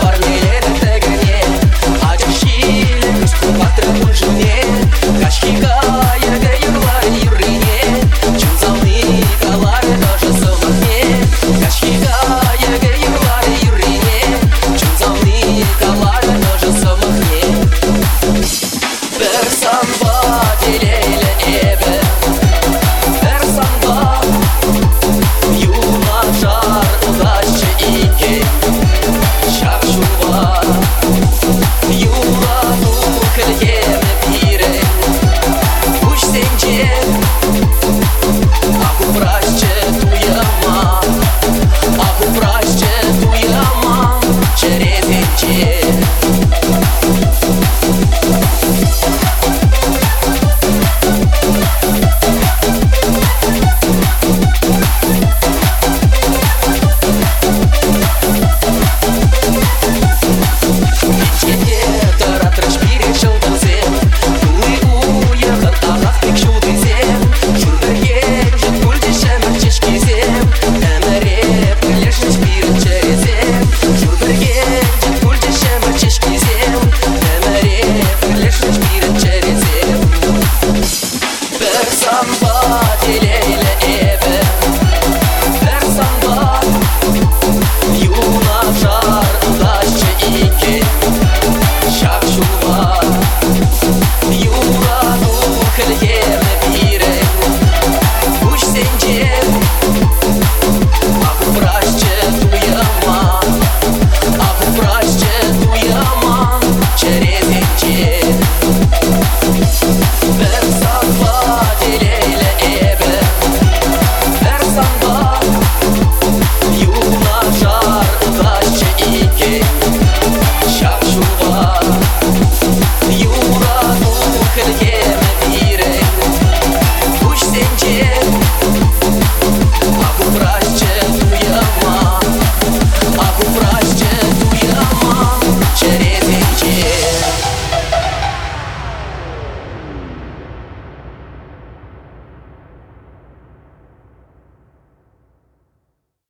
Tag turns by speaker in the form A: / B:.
A: Парни лет